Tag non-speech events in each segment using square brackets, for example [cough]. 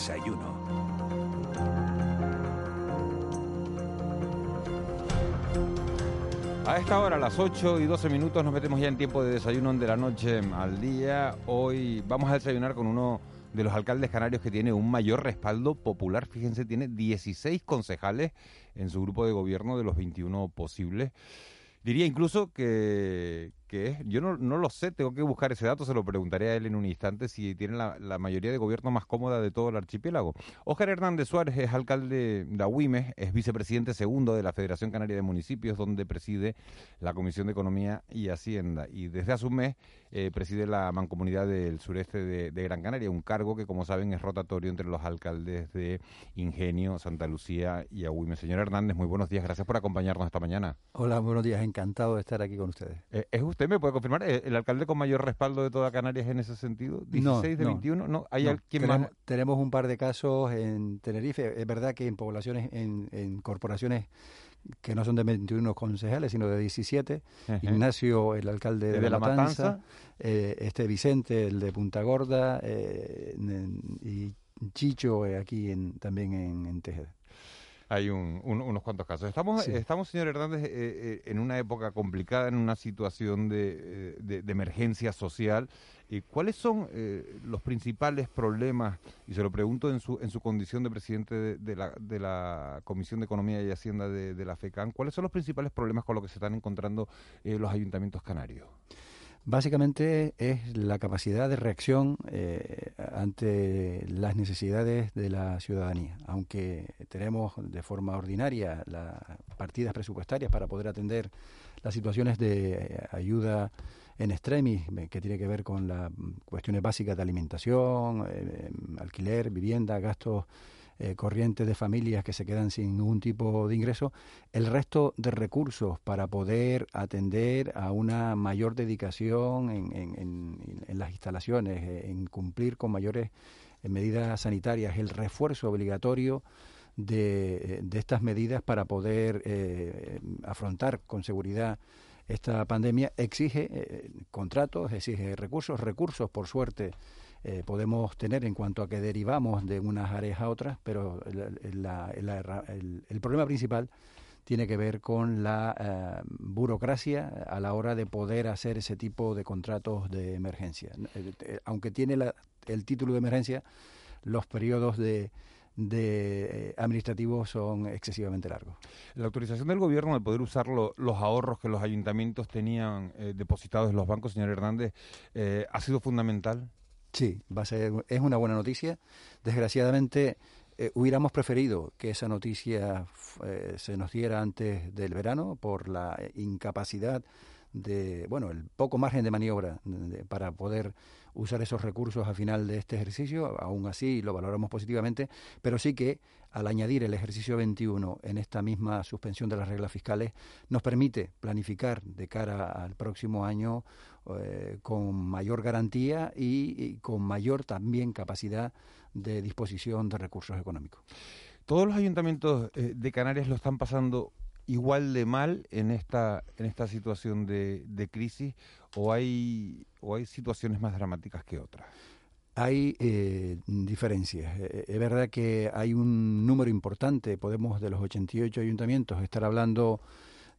desayuno. A esta hora, a las 8 y 12 minutos, nos metemos ya en tiempo de desayuno de la noche al día. Hoy vamos a desayunar con uno de los alcaldes canarios que tiene un mayor respaldo popular. Fíjense, tiene 16 concejales en su grupo de gobierno de los 21 posibles. Diría incluso que, que yo no, no, lo sé, tengo que buscar ese dato, se lo preguntaré a él en un instante si tiene la, mayoría de gobierno más cómoda de todo el archipiélago. Óscar Hernández Suárez es alcalde de Agüimes, es vicepresidente segundo de la Federación Canaria de Municipios, donde preside la Comisión de Economía y Hacienda. Y desde hace un mes eh, preside la Mancomunidad del Sureste de, Gran Canaria, un cargo que, como saben, es rotatorio entre los alcaldes de Ingenio, Santa Lucía y Agüimes. Señor Hernández, muy buenos días, gracias por acompañarnos esta mañana. Hola, buenos días, encantado de estar aquí con ustedes. Eh, ¿Es usted, me puede confirmar, eh, el alcalde con mayor respaldo de toda Canarias en ese sentido? ¿16 de 21? ¿No? ¿Hay alguien tenemos, más? Tenemos un par de casos en Tenerife. Es verdad que en poblaciones, en, corporaciones que no son de 21 concejales, sino de 17. Ignacio, el alcalde de, La, Matanza, eh, este Vicente, el de Punta Gorda, eh, y Chicho aquí en, también en, en Tejeda hay unos cuantos casos. Estamos, estamos señor Hernández, eh, eh, en una época complicada, en una situación de, eh, emergencia social. ¿Cuáles son los principales problemas, y se lo pregunto en su, en su condición de presidente de, la, de la Comisión de Economía y Hacienda de, de la FECAN, cuáles son los principales problemas con los que se están encontrando los ayuntamientos canarios? Básicamente es la capacidad de reacción eh, ante las necesidades de la ciudadanía. Aunque tenemos de forma ordinaria las partidas presupuestarias para poder atender las situaciones de eh, ayuda en extremis, eh, que tiene que ver con las cuestiones básicas de alimentación, alquiler, vivienda, gastos eh, corrientes de familias que se quedan sin ningún tipo de ingreso, el resto de recursos para poder atender a una mayor dedicación en, las instalaciones, eh, en cumplir con mayores eh, medidas sanitarias, el refuerzo obligatorio de, estas medidas para poder afrontar con seguridad esta pandemia exige contratos, exige recursos, recursos por suerte eh, podemos tener en cuanto a que derivamos de unas áreas a otras, pero el, problema principal tiene que ver con la eh, burocracia a la hora de poder hacer ese tipo de contratos de emergencia. Eh, aunque tiene el título de emergencia, los periodos de, administrativos son excesivamente largos. La autorización del gobierno de poder usar los ahorros que los ayuntamientos tenían depositados en los bancos, señor Hernández, ha sido fundamental. Sí, va a ser, es una buena noticia. Desgraciadamente, eh, hubiéramos preferido que esa noticia eh, se nos diera antes del verano por la incapacidad de, bueno, el poco margen de maniobra para poder usar esos recursos a final de este ejercicio. Aún así, lo valoramos positivamente, pero sí que al añadir el ejercicio 21 en esta misma suspensión de las reglas fiscales, nos permite planificar de cara al próximo año eh, con mayor garantía y, con mayor también capacidad de disposición de recursos económicos. Todos los ayuntamientos eh, de Canarias lo están pasando igual de mal en esta en esta situación de, de crisis o hay o hay situaciones más dramáticas que otras hay eh, diferencias. Eh, es verdad que hay un número importante, podemos de los 88 ayuntamientos estar hablando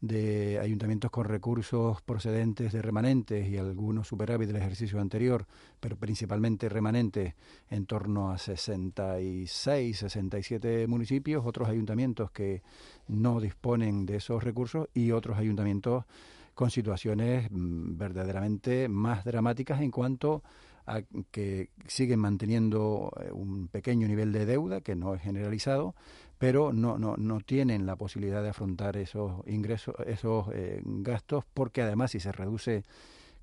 de ayuntamientos con recursos procedentes de remanentes y algunos superávit del ejercicio anterior, pero principalmente remanentes en torno a 66, 67 municipios, otros ayuntamientos que no disponen de esos recursos y otros ayuntamientos con situaciones mm, verdaderamente más dramáticas en cuanto a que siguen manteniendo eh, un pequeño nivel de deuda que no es generalizado, pero no, no, no tienen la posibilidad de afrontar esos ingresos, esos eh, gastos, porque además si se reduce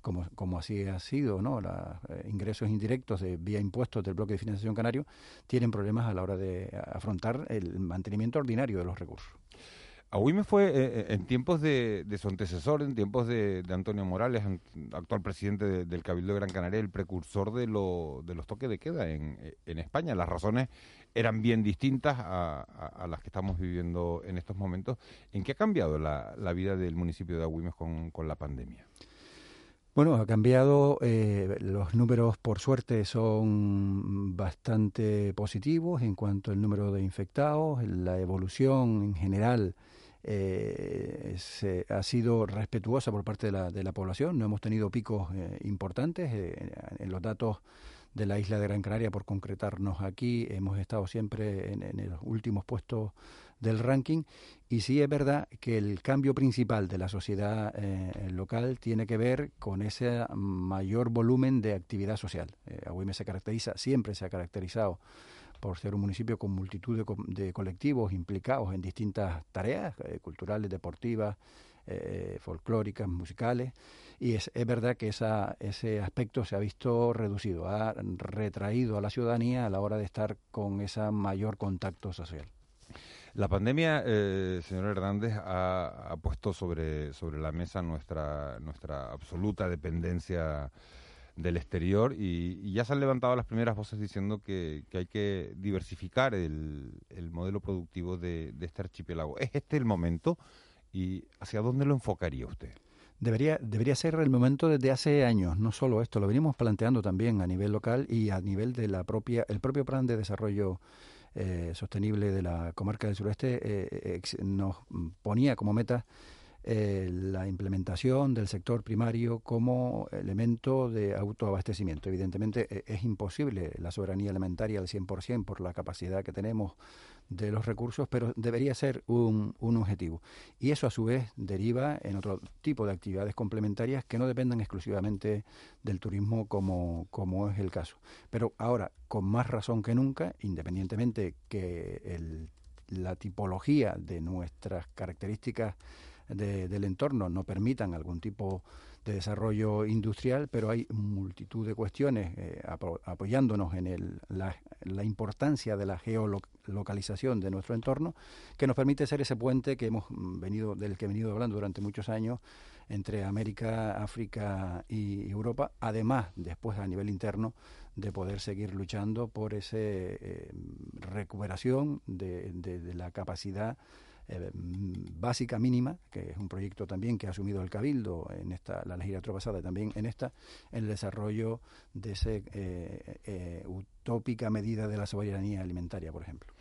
como, como así ha sido, ¿no? Los eh, ingresos indirectos de vía impuestos del bloque de financiación canario tienen problemas a la hora de afrontar el mantenimiento ordinario de los recursos. Me fue eh, eh, en tiempos de, su antecesor, en tiempos de, Antonio Morales, actual presidente del Cabildo de Gran Canaria, el precursor de, lo, de los toques de queda en, en España. Las razones eran bien distintas a, las que estamos viviendo en estos momentos. ¿En qué ha cambiado la, vida del municipio de Agüimes con, con la pandemia? Bueno, ha cambiado. Eh, los números, por suerte, son bastante positivos en cuanto al número de infectados. La evolución en general eh, se, ha sido respetuosa por parte de la, población. No hemos tenido picos eh, importantes. en los datos de la isla de Gran Canaria, por concretarnos aquí, hemos estado siempre en, los últimos puestos del ranking. Y sí es verdad que el cambio principal de la sociedad eh, local tiene que ver con ese mayor volumen de actividad social. Eh, se caracteriza, siempre se ha caracterizado por ser un municipio con multitud de, colectivos implicados en distintas tareas eh, culturales, deportivas, eh, folclóricas, musicales, y es, es verdad que esa, ese aspecto se ha visto reducido, ha retraído a la ciudadanía a la hora de estar con ese mayor contacto social. La pandemia, eh, señor Hernández, ha, puesto sobre, sobre la mesa nuestra, nuestra absoluta dependencia del exterior y, ya se han levantado las primeras voces diciendo que, hay que diversificar el, el modelo productivo de, de, este archipiélago. ¿Es este el momento y hacia dónde lo enfocaría usted? Debería, debería ser el momento desde hace años, no solo esto, lo venimos planteando también a nivel local y a nivel de la propia, el propio plan de desarrollo eh, sostenible de la comarca del sureste eh, nos ponía como meta eh, la implementación del sector primario como elemento de autoabastecimiento. Evidentemente e, es imposible la soberanía alimentaria al 100% por la capacidad que tenemos de los recursos, pero debería ser un, un, objetivo. Y eso a su vez deriva en otro tipo de actividades complementarias que no dependan exclusivamente del turismo como, como es el caso. Pero ahora, con más razón que nunca, independientemente que el, la tipología de nuestras características del entorno no permitan algún tipo de desarrollo industrial, pero hay multitud de cuestiones eh, apoyándonos en el, la, importancia de la geolocalización de nuestro entorno que nos permite ser ese puente que hemos venido del que he venido hablando durante muchos años entre América, África y Europa, además después a nivel interno de poder seguir luchando por esa eh, recuperación de, de la capacidad eh, básica mínima, que es un proyecto también que ha asumido el Cabildo en esta la legislatura pasada y también en esta, en el desarrollo de esa eh, eh, utópica medida de la soberanía alimentaria, por ejemplo.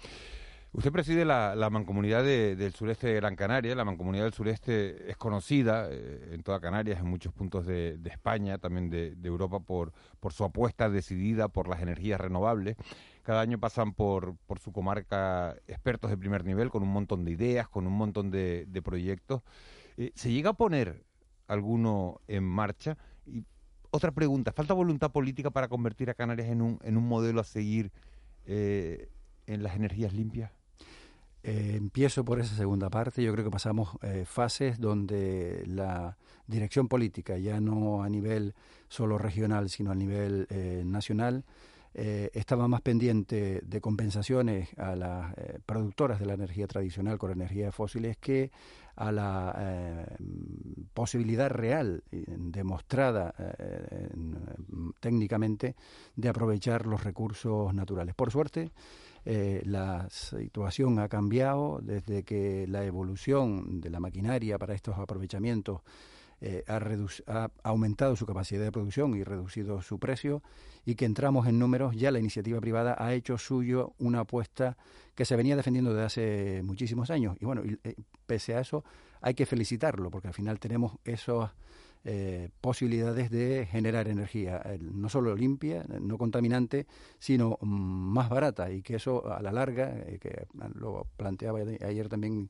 Usted preside la, mancomunidad del sureste de Gran Canaria. La mancomunidad del sureste es conocida en toda Canarias, en muchos puntos de, España, también de, de, Europa, por, por su apuesta decidida por las energías renovables. Cada año pasan por, por su comarca expertos de primer nivel con un montón de ideas, con un montón de, proyectos. Eh, ¿Se llega a poner alguno en marcha? Y otra pregunta, ¿falta voluntad política para convertir a Canarias en un, en un modelo a seguir eh, en las energías limpias? Eh, empiezo por esa segunda parte. Yo creo que pasamos fases donde la dirección política, ya no a nivel solo regional, sino a nivel nacional, eh, estaba más pendiente de compensaciones a las eh, productoras de la energía tradicional con energías fósiles que a la eh, posibilidad real, demostrada técnicamente, de aprovechar los recursos naturales. Por suerte, la situación ha cambiado desde que la evolución de la maquinaria para estos aprovechamientos eh, ha, aumentado su capacidad de producción y reducido su precio y que entramos en números, ya la iniciativa privada ha hecho suyo una apuesta que se venía defendiendo desde hace muchísimos años. Y bueno, eh, pese a eso hay que felicitarlo porque al final tenemos esas eh, posibilidades de generar energía, no solo limpia, no contaminante, sino mm, más barata y que eso a la larga, que lo planteaba ayer también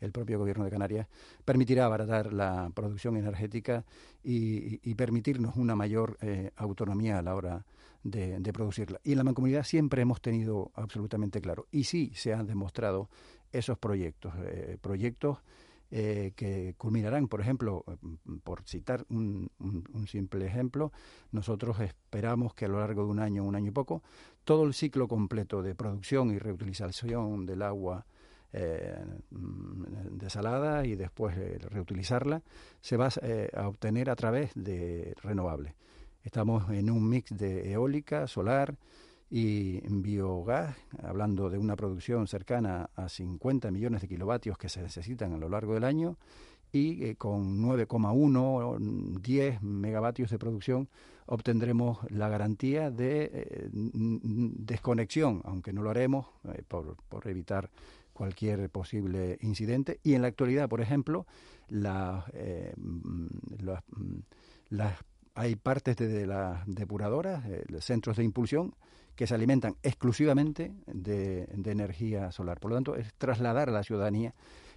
el propio Gobierno de Canarias, permitirá abaratar la producción energética y, permitirnos una mayor eh, autonomía a la hora de, producirla. Y en la mancomunidad siempre hemos tenido absolutamente claro, y sí se han demostrado esos proyectos, eh, proyectos eh, que culminarán, por ejemplo, por citar un, un, simple ejemplo, nosotros esperamos que a lo largo de un año, un año y poco, todo el ciclo completo de producción y reutilización del agua eh, desalada y después eh, reutilizarla, se va eh, a obtener a través de renovables. Estamos en un mix de eólica, solar y biogás, hablando de una producción cercana a 50 millones de kilovatios que se necesitan a lo largo del año y eh, con 9,1 10 megavatios de producción obtendremos la garantía de desconexión, aunque no lo haremos por, por, evitar cualquier posible incidente. Y en la actualidad, por ejemplo, la, mm, mm, hay partes de, las depuradoras, centros de impulsión, que se alimentan exclusivamente de energía solar. Por lo tanto, es trasladar a la ciudadanía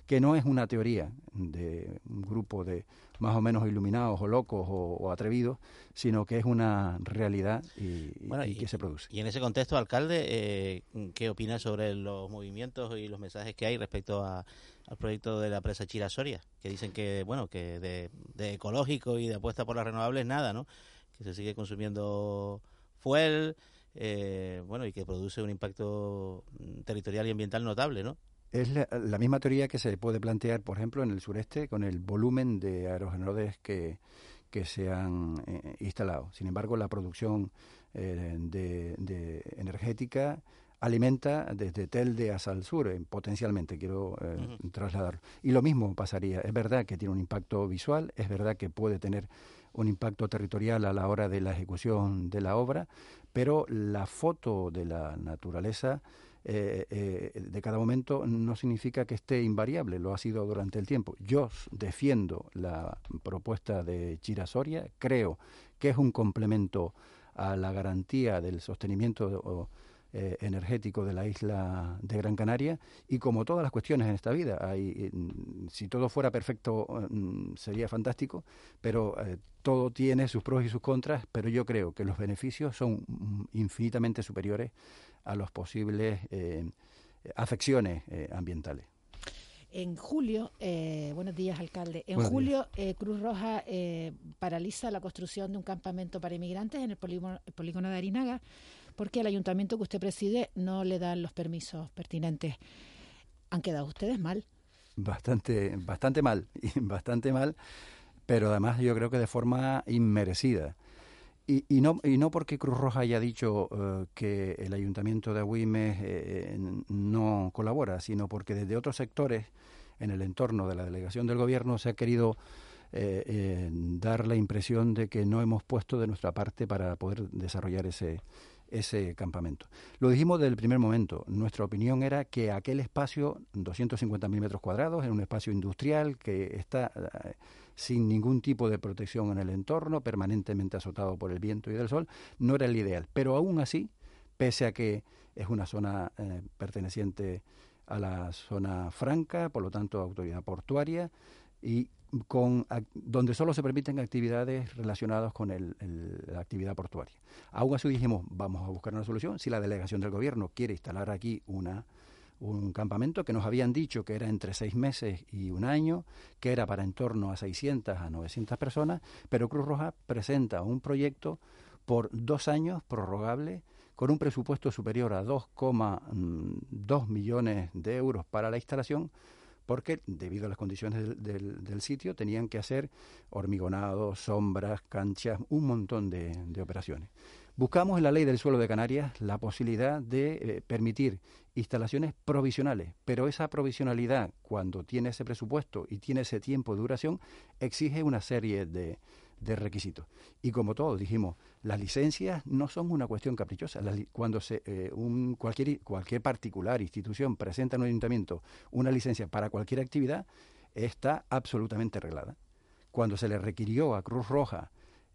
que no es una teoría de un grupo de más o menos iluminados o locos o, atrevidos, sino que es una realidad y, que se produce. Y en ese contexto, alcalde, eh, ¿qué opina sobre los movimientos y los mensajes que hay respecto al proyecto de la presa Chira-Soria? Que dicen que, bueno, que de, ecológico y de apuesta por las renovables, nada, ¿no? Que se sigue consumiendo fuel, eh, bueno, y que produce un impacto territorial y ambiental notable, ¿no? Es la, misma teoría que se puede plantear, por ejemplo, en el sureste con el volumen de aerogeneradores que, que se han eh, instalado. Sin embargo, la producción eh, de, energética alimenta desde Telde hasta el sur, eh, potencialmente, quiero trasladar. Y lo mismo pasaría. Es verdad que tiene un impacto visual, es verdad que puede tener un impacto territorial a la hora de la ejecución de la obra, pero la foto de la naturaleza eh, eh, de cada momento no significa que esté invariable, lo ha sido durante el tiempo. Yo defiendo la propuesta de Chirasoria, creo que es un complemento a la garantía del sostenimiento eh, energético de la isla de Gran Canaria y como todas las cuestiones en esta vida, hay, si todo fuera perfecto sería fantástico, pero todo tiene sus pros y sus contras, pero yo creo que los beneficios son mm, infinitamente superiores a las posibles eh, afecciones eh, ambientales. En julio, eh, buenos días, alcalde. En julio, Cruz Roja paraliza la construcción de un campamento para inmigrantes en el polígono, de Arinaga porque el ayuntamiento que usted preside no le dan los permisos pertinentes. Han quedado ustedes mal. Bastante, bastante mal, [laughs] bastante mal, pero además yo creo que de forma inmerecida. Y, no, y no porque Cruz Roja haya dicho eh, que el ayuntamiento de Agüimes eh, no colabora, sino porque desde otros sectores en el entorno de la delegación del gobierno se ha querido eh, dar la impresión de que no hemos puesto de nuestra parte para poder desarrollar ese, ese campamento. Lo dijimos desde el primer momento. Nuestra opinión era que aquel espacio, 250.000 metros cuadrados, en un espacio industrial que está sin ningún tipo de protección en el entorno, permanentemente azotado por el viento y del sol, no era el ideal. Pero aún así, pese a que es una zona eh, perteneciente a la zona franca, por lo tanto autoridad portuaria, y con donde solo se permiten actividades relacionadas con la actividad portuaria. Aún así dijimos, vamos a buscar una solución. Si la delegación del gobierno quiere instalar aquí una un campamento que nos habían dicho que era entre seis meses y un año, que era para en torno a 600 a 900 personas, pero Cruz Roja presenta un proyecto por dos años prorrogable con un presupuesto superior a 2,2 millones de euros para la instalación, porque debido a las condiciones del, sitio tenían que hacer hormigonado, sombras, canchas, un montón de operaciones. Buscamos en la ley del suelo de Canarias la posibilidad de eh, permitir instalaciones provisionales, pero esa provisionalidad, cuando tiene ese presupuesto y tiene ese tiempo de duración, exige una serie de, requisitos. Y como todos dijimos, las licencias no son una cuestión caprichosa. cuando se, eh, un, cualquier, cualquier particular institución presenta en un ayuntamiento una licencia para cualquier actividad, está absolutamente arreglada. Cuando se le requirió a Cruz Roja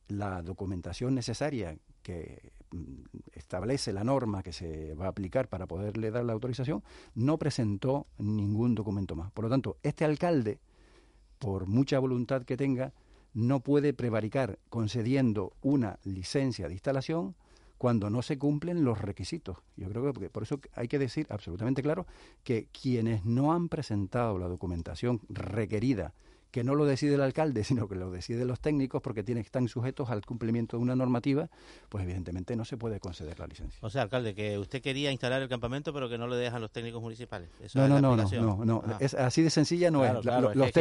la documentación necesaria que mm, establece la norma que se va a aplicar para poderle dar la autorización, no presentó ningún documento más. Por lo tanto, este alcalde, por mucha voluntad que tenga, no puede prevaricar concediendo una licencia de instalación cuando no se cumplen los requisitos. Yo creo que por eso hay que decir absolutamente claro que quienes no han presentado la documentación requerida que no lo decide el alcalde, [laughs] sino que lo deciden los técnicos porque tienen, están sujetos al cumplimiento de una normativa, pues evidentemente no se puede conceder la licencia. O sea, alcalde, que usted quería instalar el campamento pero que no le dejan los técnicos municipales. no, no, no, no, no, ah. es así de sencilla no es. los,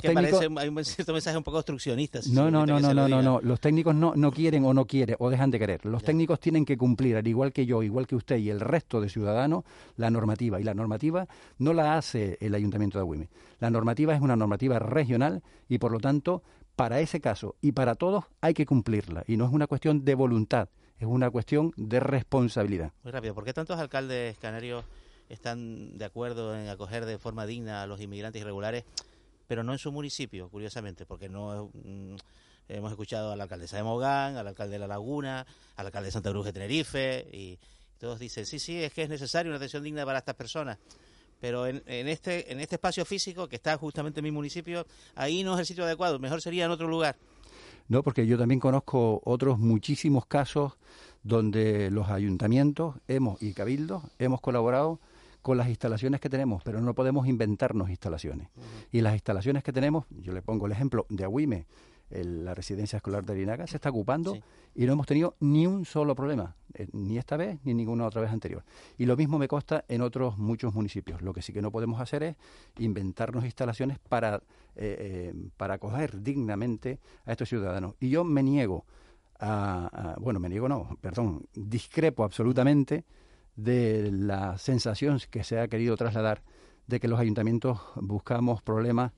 técnicos hay un cierto mensaje un poco obstruccionista. no, no, no, no, no, no, no, los técnicos no, no quieren o no quieren o dejan de querer. Los técnicos tienen que cumplir, al igual que yo, igual que usted y el resto de ciudadanos, la normativa. Y la normativa no la hace el Ayuntamiento de Agüime. La normativa es una normativa regional y por lo tanto para ese caso y para todos hay que cumplirla y no es una cuestión de voluntad, es una cuestión de responsabilidad. Muy rápido, ¿por qué tantos alcaldes canarios están de acuerdo en acoger de forma digna a los inmigrantes irregulares, pero no en su municipio, curiosamente? Porque no mm, hemos escuchado a la alcaldesa de Mogán, al alcalde de La Laguna, al alcalde de Santa Cruz de Tenerife, y todos dicen, sí, sí, es que es necesario una atención digna para estas personas pero en, este en este espacio físico que está justamente en mi municipio, ahí no es el sitio adecuado, mejor sería en otro lugar. No, porque yo también conozco otros muchísimos casos donde los ayuntamientos hemos y cabildos hemos colaborado con las instalaciones que tenemos, pero no podemos inventarnos instalaciones. Y las instalaciones que tenemos, yo le pongo el ejemplo de Agüime, la residencia escolar de Arinaga se está ocupando y no hemos tenido ni un solo problema, eh, ni esta vez ni ninguna otra vez anterior. Y lo mismo me consta en otros muchos municipios. Lo que sí que no podemos hacer es inventarnos instalaciones para, eh, eh, para acoger dignamente a estos ciudadanos. Y yo me niego a, bueno, me niego no, perdón, discrepo absolutamente de la sensación que se ha querido trasladar de que los ayuntamientos buscamos problemas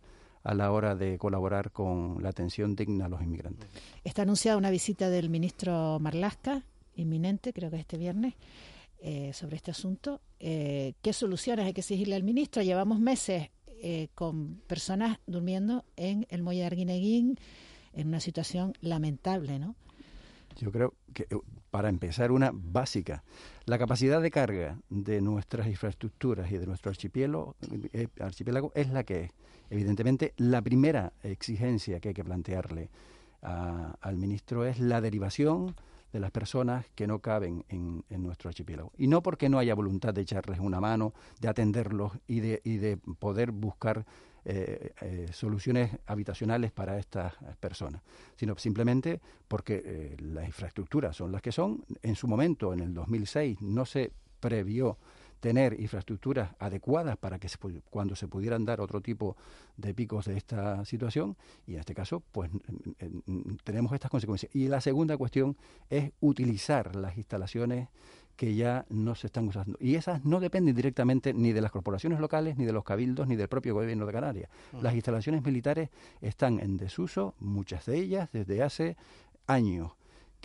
a la hora de colaborar con la atención digna a los inmigrantes. Está anunciada una visita del ministro Marlasca, inminente, creo que este viernes, eh, sobre este asunto. Eh, ¿Qué soluciones hay que exigirle al ministro? Llevamos meses eh, con personas durmiendo en el Muelle de Arguineguín en una situación lamentable, ¿no? Yo creo que para empezar una básica, la capacidad de carga de nuestras infraestructuras y de nuestro archipiélago, archipiélago es la que es. Evidentemente, la primera exigencia que hay que plantearle al ministro es la derivación de las personas que no caben en, nuestro archipiélago. Y no porque no haya voluntad de echarles una mano, de atenderlos y de, y de poder buscar eh, eh, soluciones habitacionales para estas personas, sino simplemente porque eh, las infraestructuras son las que son. En su momento, en el 2006, no se previó tener infraestructuras adecuadas para que cuando se pudieran dar otro tipo de picos de esta situación y en este caso pues tenemos estas consecuencias. Y la segunda cuestión es utilizar las instalaciones que ya no se están usando. Y esas no dependen directamente ni de las corporaciones locales, ni de los cabildos, ni del propio gobierno de Canarias. Las instalaciones militares están en desuso, muchas de ellas, desde hace años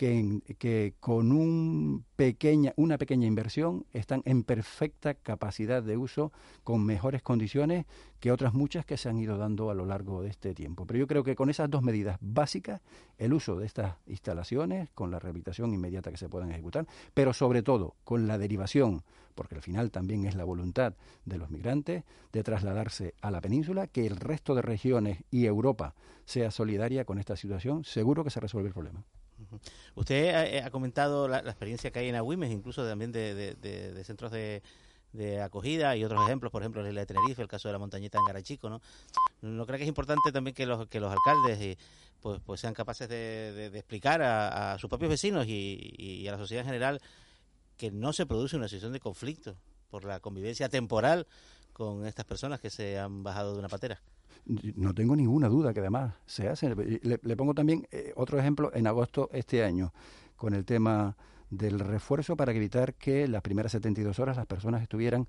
que, con un pequeña, una pequeña inversión están en perfecta capacidad de uso, con mejores condiciones que otras muchas que se han ido dando a lo largo de este tiempo. Pero yo creo que con esas dos medidas básicas, el uso de estas instalaciones, con la rehabilitación inmediata que se puedan ejecutar, pero sobre todo con la derivación, porque al final también es la voluntad de los migrantes de trasladarse a la península, que el resto de regiones y Europa sea solidaria con esta situación, seguro que se resuelve el problema. Usted eh, ha, comentado la, experiencia que hay en Agüimes, incluso también de, centros de, acogida y otros ejemplos, por ejemplo, el de Tenerife, el caso de la montañita en Garachico, ¿no? ¿No creo que es importante también que los, que los alcaldes y, pues, pues sean capaces de, explicar a, sus propios vecinos y, a la sociedad en general que no se produce una situación de conflicto por la convivencia temporal con estas personas que se han bajado de una patera? No tengo ninguna duda que además se hace. Le, pongo también eh, otro ejemplo en agosto este año con el tema del refuerzo para evitar que las primeras 72 horas las personas estuvieran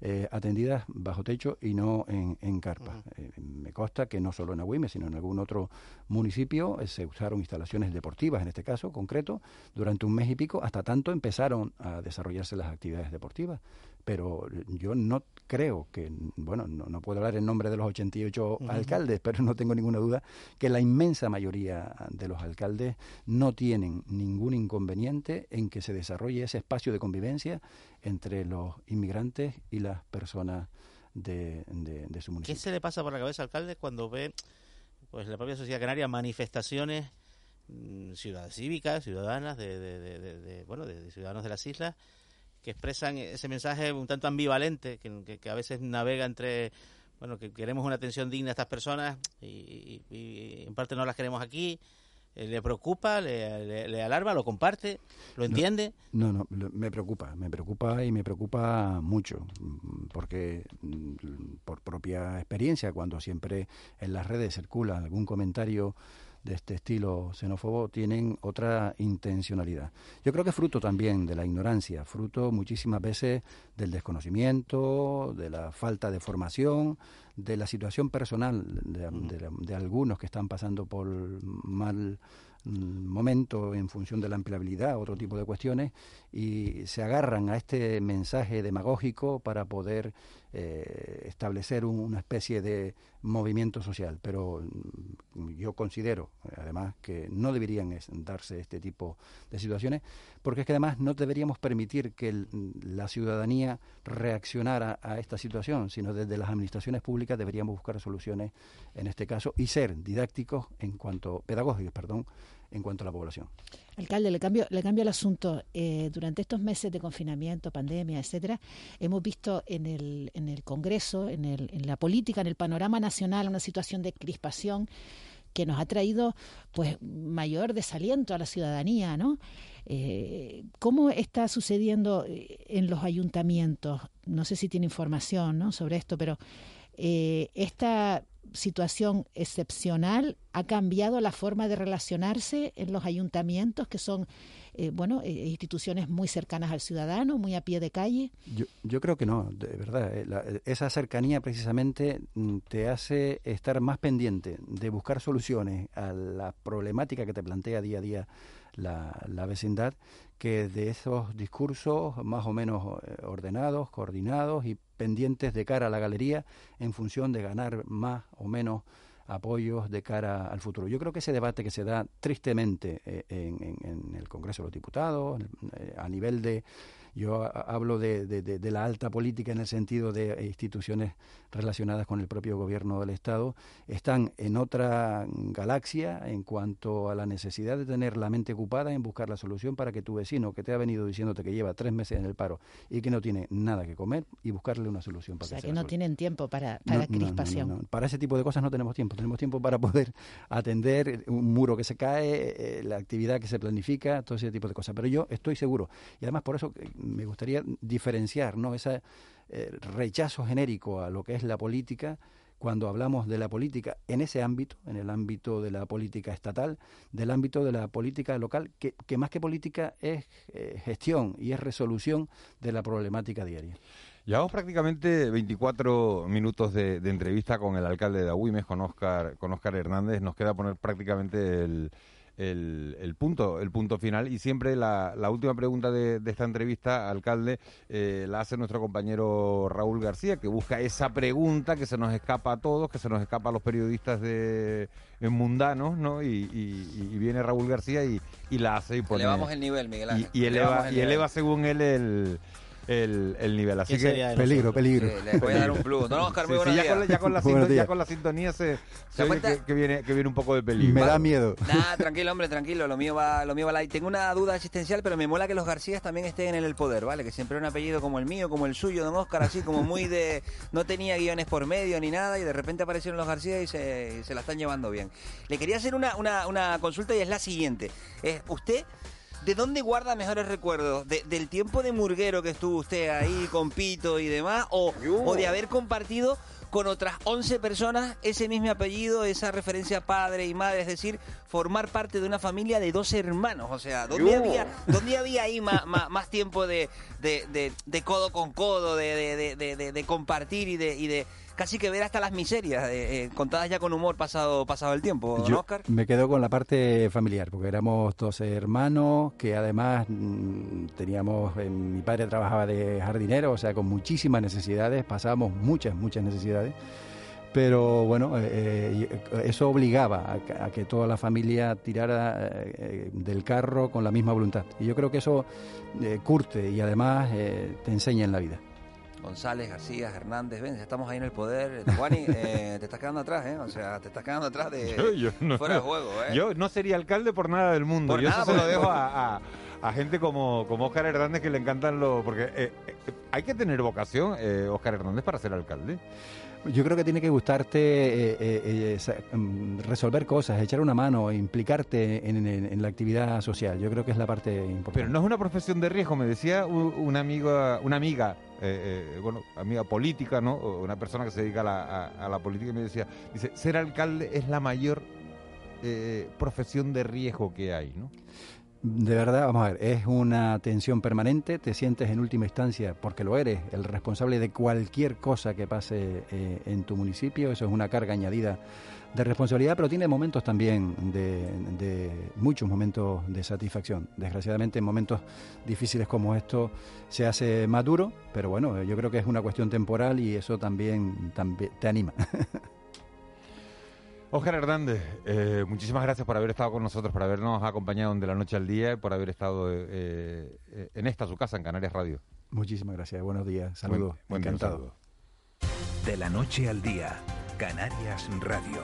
eh, atendidas bajo techo y no en, carpa. Eh, me consta que no solo en Agüime, sino en algún otro municipio se usaron instalaciones deportivas, en este caso concreto, durante un mes y pico, hasta tanto empezaron a desarrollarse las actividades deportivas pero yo no creo que, bueno, no, puedo hablar en nombre de los 88 alcaldes, pero no tengo ninguna duda que la inmensa mayoría de los alcaldes no tienen ningún inconveniente en que se desarrolle ese espacio de convivencia entre los inmigrantes y las personas de, su municipio. ¿Qué se le pasa por la cabeza al alcalde cuando ve, pues, la propia sociedad canaria manifestaciones mm, ciudades cívicas, ciudadanas de, de, bueno, de ciudadanos de las islas que expresan ese mensaje un tanto ambivalente, que, a veces navega entre, bueno, que queremos una atención digna a estas personas y, en parte no las queremos aquí. Eh, ¿Le preocupa, le, alarma, lo comparte, lo entiende? No, no, me preocupa, me preocupa y me preocupa mucho, porque por propia experiencia, cuando siempre en las redes circula algún comentario de este estilo xenófobo tienen otra intencionalidad. Yo creo que es fruto también de la ignorancia, fruto muchísimas veces del desconocimiento, de la falta de formación, de la situación personal de, de algunos que están pasando por mal momento en función de la empleabilidad, otro tipo de cuestiones, y se agarran a este mensaje demagógico para poder eh, establecer una especie de movimiento social. Pero mm, yo considero, además, que no deberían darse este tipo de situaciones, porque es que además no deberíamos permitir que la ciudadanía reaccionara a esta situación, sino desde las administraciones públicas deberíamos buscar soluciones en este caso y ser didácticos en cuanto, pedagógicos, perdón, en cuanto a la población. Alcalde, le cambio, le cambio el asunto. Eh, durante estos meses de confinamiento, pandemia, etcétera, hemos visto en el, en el Congreso, en, el, en la política, en el panorama nacional, una situación de crispación que nos ha traído pues mayor desaliento a la ciudadanía, ¿no? Eh, ¿Cómo está sucediendo en los ayuntamientos? No sé si tiene información ¿no? sobre esto, pero eh, esta situación excepcional ha cambiado la forma de relacionarse en los ayuntamientos, que son eh, bueno eh, instituciones muy cercanas al ciudadano, muy a pie de calle? Yo, creo que no, de verdad. Eh, esa cercanía precisamente mm, te hace estar más pendiente de buscar soluciones a la problemática que te plantea día a día la, la vecindad que de esos discursos más o menos ordenados, coordinados y pendientes de cara a la galería en función de ganar más o menos apoyos de cara al futuro. Yo creo que ese debate que se da tristemente eh, en, en, el Congreso de los Diputados, eh, a nivel de yo hablo de, de, la alta política en el sentido de instituciones relacionadas con el propio gobierno del Estado, están en otra galaxia en cuanto a la necesidad de tener la mente ocupada en buscar la solución para que tu vecino que te ha venido diciéndote que lleva tres meses en el paro y que no tiene nada que comer y buscarle una solución para o sea, que, no tienen tiempo para, para crispación. para ese tipo de cosas no tenemos tiempo. Tenemos tiempo para poder atender un muro que se cae, eh, la actividad que se planifica, todo ese tipo de cosas. Pero yo estoy seguro y además por eso me gustaría diferenciar ¿no? ese eh, rechazo genérico a lo que es la política cuando hablamos de la política en ese ámbito, en el ámbito de la política estatal, del ámbito de la política local, que, más que política es eh, gestión y es resolución de la problemática diaria. Llevamos prácticamente 24 minutos de, entrevista con el alcalde de Agüimes, con Oscar, con Oscar Hernández. Nos queda poner prácticamente el, el, punto, el punto final. Y siempre la, última pregunta de, esta entrevista, alcalde, eh, la hace nuestro compañero Raúl García, que busca esa pregunta que se nos escapa a todos, que se nos escapa a los periodistas de, mundanos, ¿no? Y, viene Raúl García y, la hace y pone... Elevamos el nivel, Miguel Ángel. Y, eleva, y eleva según él el el, el nivel. Así que peligro, peligro. le voy a dar un plus. No, Oscar, muy sí, ya, con, ya, con la sintonía, ya, con la sintonía, se, se que, que, viene, que viene un poco de peligro. Me da miedo. [laughs] Nada, tranquilo, hombre, tranquilo. Lo mío va, lo mío va la... Tengo una duda existencial, pero me mola que los Garcías también estén en el poder, ¿vale? Que siempre un apellido como el mío, como el suyo, don Oscar, así como muy de... No tenía guiones por medio ni nada y de repente aparecieron los García y se, se la están llevando bien. Le quería hacer una, una, una consulta y es la siguiente. Es, usted... ¿De dónde guarda mejores recuerdos? ¿Del tiempo de murguero que estuvo usted ahí con Pito y demás? ¿O, o de haber compartido con otras 11 personas ese mismo apellido, esa referencia padre y madre, es decir, formar parte de una familia de dos hermanos. O sea, ¿dónde, había, ¿dónde había ahí más, más, tiempo de, de, de, codo con codo, de, de compartir y de, y de casi que ver hasta las miserias, eh, eh, contadas ya con humor pasado, pasado el tiempo, Yo Oscar. Me quedo con la parte familiar, porque éramos dos hermanos que además mm, teníamos, eh, mi padre trabajaba de jardinero, o sea, con muchísimas necesidades, pasábamos muchas, muchas necesidades pero bueno, eso obligaba a, que toda la familia tirara del carro con la misma voluntad. Y yo creo que eso curte y además te enseña en la vida. González, García, Hernández, ven, estamos ahí en el poder. Juani, eh, [laughs] te estás quedando atrás, ¿eh? O sea, te estás quedando atrás de fuera de juego, ¿eh? Yo no sería alcalde por nada del mundo. yo eso se lo dejo a, gente como, como Oscar Hernández que le encantan los... Porque eh, eh, hay que tener vocación, Oscar Hernández, para ser alcalde. Yo creo que tiene que gustarte eh, eh, eh, mm, resolver cosas, echar una mano, implicarte en, la actividad social. Yo creo que es la parte importante. Pero no es una profesión de riesgo, me decía una amiga, una amiga, bueno, amiga política, ¿no? Una persona que se dedica a la, a la política me decía, dice, ser alcalde es la mayor eh, profesión de riesgo que hay, ¿no? De verdad, vamos a ver, es una tensión permanente, te sientes en última instancia, porque lo eres, el responsable de cualquier cosa que pase eh, en tu municipio, eso es una carga añadida de responsabilidad, pero tiene momentos también de, de, muchos momentos de satisfacción. Desgraciadamente en momentos difíciles como esto se hace más duro, pero bueno, yo creo que es una cuestión temporal y eso también te anima. [laughs] Oscar Hernández, eh, muchísimas gracias por haber estado con nosotros, por habernos acompañado de la noche al día y por haber estado eh, eh, en esta su casa, en Canarias Radio. Muchísimas gracias, buenos días, saludos, buen, encantado. De la noche al día, Canarias Radio.